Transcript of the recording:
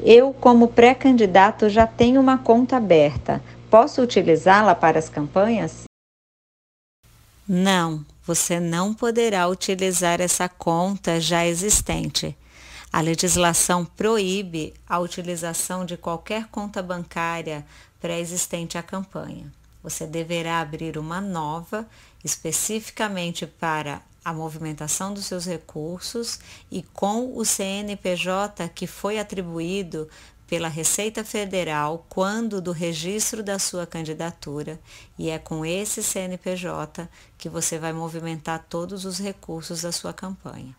Eu, como pré-candidato, já tenho uma conta aberta. Posso utilizá-la para as campanhas? Não, você não poderá utilizar essa conta já existente. A legislação proíbe a utilização de qualquer conta bancária pré-existente à campanha. Você deverá abrir uma nova, especificamente para a movimentação dos seus recursos e com o CNPJ que foi atribuído pela Receita Federal quando do registro da sua candidatura, e é com esse CNPJ que você vai movimentar todos os recursos da sua campanha.